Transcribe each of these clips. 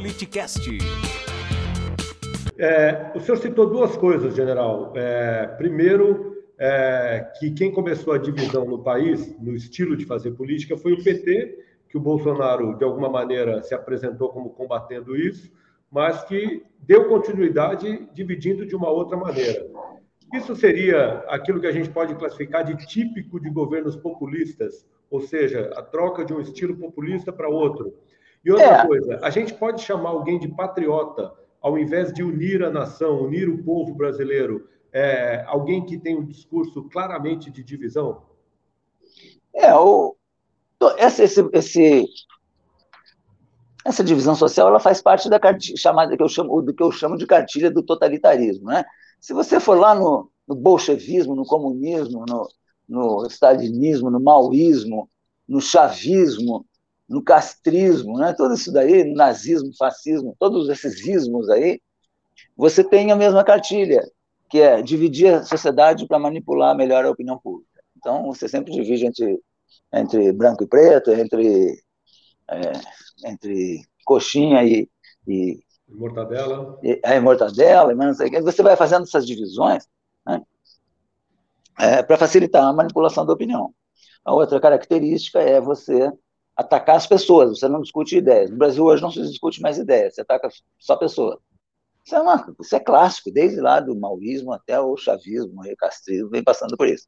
Politicast. É, o senhor citou duas coisas, general. É, primeiro, é, que quem começou a divisão no país, no estilo de fazer política, foi o PT, que o Bolsonaro, de alguma maneira, se apresentou como combatendo isso, mas que deu continuidade dividindo de uma outra maneira. Isso seria aquilo que a gente pode classificar de típico de governos populistas, ou seja, a troca de um estilo populista para outro. E outra é. coisa, a gente pode chamar alguém de patriota ao invés de unir a nação, unir o povo brasileiro, é, alguém que tem um discurso claramente de divisão? É, o, esse, esse, esse, essa divisão social ela faz parte da cartilha, chamada, que eu chamo, do que eu chamo de cartilha do totalitarismo. Né? Se você for lá no, no bolchevismo, no comunismo, no, no stalinismo, no maoísmo, no chavismo, no castrismo, né? tudo isso daí, nazismo, fascismo, todos esses ismos aí, você tem a mesma cartilha, que é dividir a sociedade para manipular melhor a opinião pública. Então, você sempre divide entre, entre branco e preto, entre, é, entre coxinha e, e mortadela. É, mortadela, mas não sei o que. Você vai fazendo essas divisões né, é, para facilitar a manipulação da opinião. A outra característica é você atacar as pessoas, você não discute ideias. No Brasil hoje não se discute mais ideias, você ataca só pessoas. Isso é, uma, isso é clássico, desde lá do maoísmo até o chavismo, o castrismo, vem passando por isso.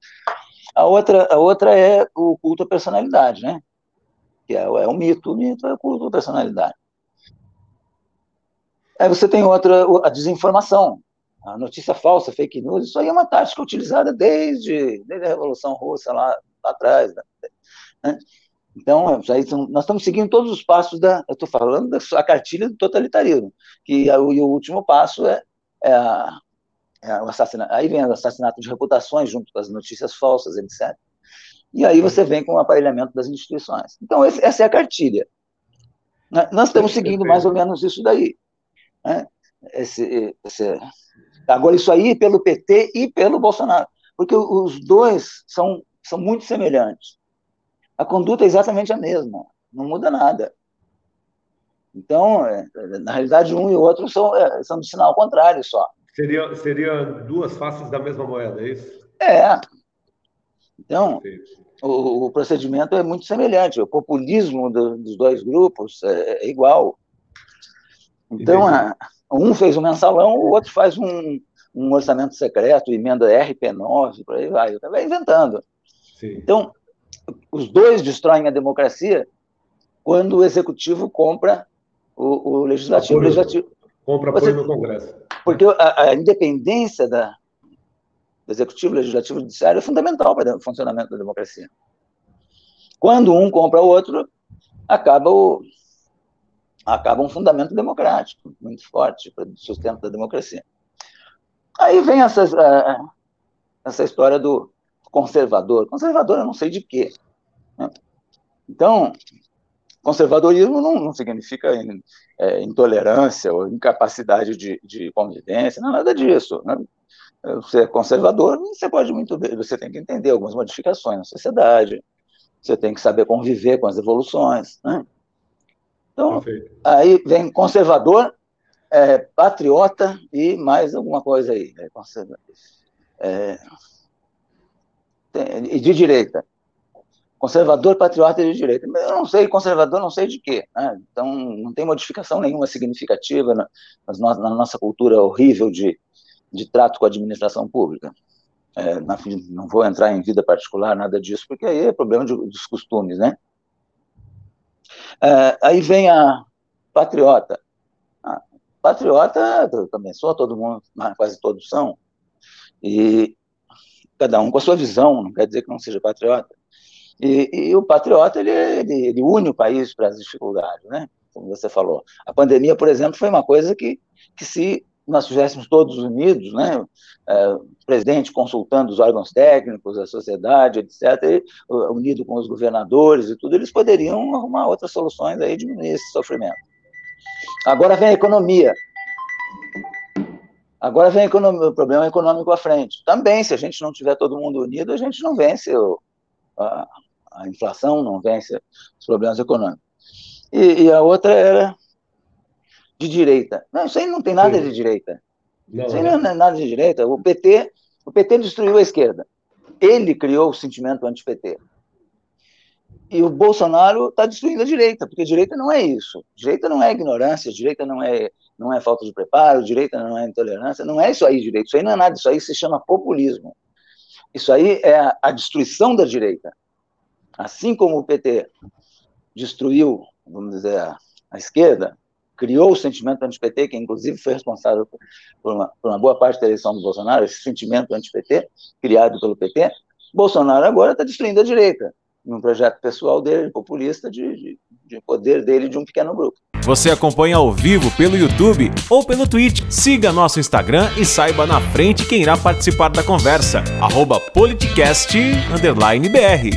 A outra, a outra é o culto à personalidade, né? Que é, é um mito, o mito é o culto à personalidade. Aí você tem outra, a desinformação, a notícia falsa, fake news, isso aí é uma tática utilizada desde, desde a Revolução Russa lá, lá atrás. Né? Então, nós estamos seguindo todos os passos da. Eu estou falando da cartilha do totalitarismo, que é o, e o último passo é, é, a, é o assassinato. Aí vem o assassinato de reputações junto com as notícias falsas, etc. E aí você vem com o aparelhamento das instituições. Então, esse, essa é a cartilha. Né? Nós estamos seguindo mais ou menos isso daí. Né? Esse, esse, agora, isso aí pelo PT e pelo Bolsonaro, porque os dois são, são muito semelhantes a conduta é exatamente a mesma, não muda nada. Então, é, na realidade, um e o outro são, é, são do sinal contrário só. Seria, seria duas faces da mesma moeda, é isso? É. Então, o, o, procedimento é muito semelhante. O populismo do, dos dois grupos é, é igual. Então, a, um fez um mensalão, o outro faz um, um orçamento secreto, emenda RP9, por aí vai. Vai inventando. Sim. Então, os dois destroem a democracia quando o executivo compra o, o legislativo. Apoio, legislativo. Compra apoio no Congresso. Porque a, a independência da, do executivo, legislativo e judiciário é fundamental para o funcionamento da democracia. Quando um compra o outro, acaba o, acaba um fundamento democrático muito forte para o sustento da democracia. Aí vem essa, essa história do, conservador. Conservador eu não sei de quê. Né? Então, conservadorismo não, não significa é, intolerância ou incapacidade de, de convivência, não é nada disso. Né? Você é conservador, você pode muito bem, você tem que entender algumas modificações na sociedade, você tem que saber conviver com as evoluções. Né? Então, Perfeito. aí vem conservador, é, patriota e mais alguma coisa aí. É, é, de direita. Conservador, patriota de direita. Eu não sei, conservador não sei de quê. Né? Então, não tem modificação nenhuma significativa na, na nossa cultura horrível de, de trato com a administração pública. É, não vou entrar em vida particular, nada disso, porque aí é problema de, dos costumes, né? É, aí vem a patriota. Ah, patriota, também sou, todo mundo, quase todos são. E cada um com a sua visão, não quer dizer que não seja patriota. E, e o patriota, ele, ele, ele, une o país para as dificuldades, né? Como você falou. A pandemia, por exemplo, foi uma coisa que, que se nós estivéssemos todos unidos, né? É, o presidente consultando os órgãos técnicos, a sociedade, etc., e, unido com os governadores e tudo, eles poderiam arrumar outras soluções aí diminuir esse sofrimento. Agora vem a economia. Agora vem o problema econômico à frente. Também, se a gente não tiver todo mundo unido, a gente não vence o, a, a, inflação, não vence os problemas econômicos. E, e, a outra era de direita. Não, isso aí não tem nada Sim. de direita. Não, isso aí não é nada de direita. O PT, o PT destruiu a esquerda. Ele criou o sentimento anti-PT. E o Bolsonaro está destruindo a direita, porque a direita não é isso. Direita não é ignorância, direita não é, não é falta de preparo, direita não é intolerância, não é isso aí, direita. Isso aí não é nada, isso aí se chama populismo. Isso aí é a, a destruição da direita. Assim como o PT destruiu, vamos dizer, a, a esquerda, criou o sentimento anti-PT, que inclusive foi responsável por uma, por uma, boa parte da eleição do Bolsonaro, esse sentimento anti-PT, criado pelo PT, Bolsonaro agora está destruindo a direita num projeto pessoal dele, populista, de, de, de, poder dele de um pequeno grupo. Você acompanha ao vivo pelo YouTube ou pelo Twitch. Siga nosso Instagram e saiba na frente quem irá participar da conversa. Arroba politicast__br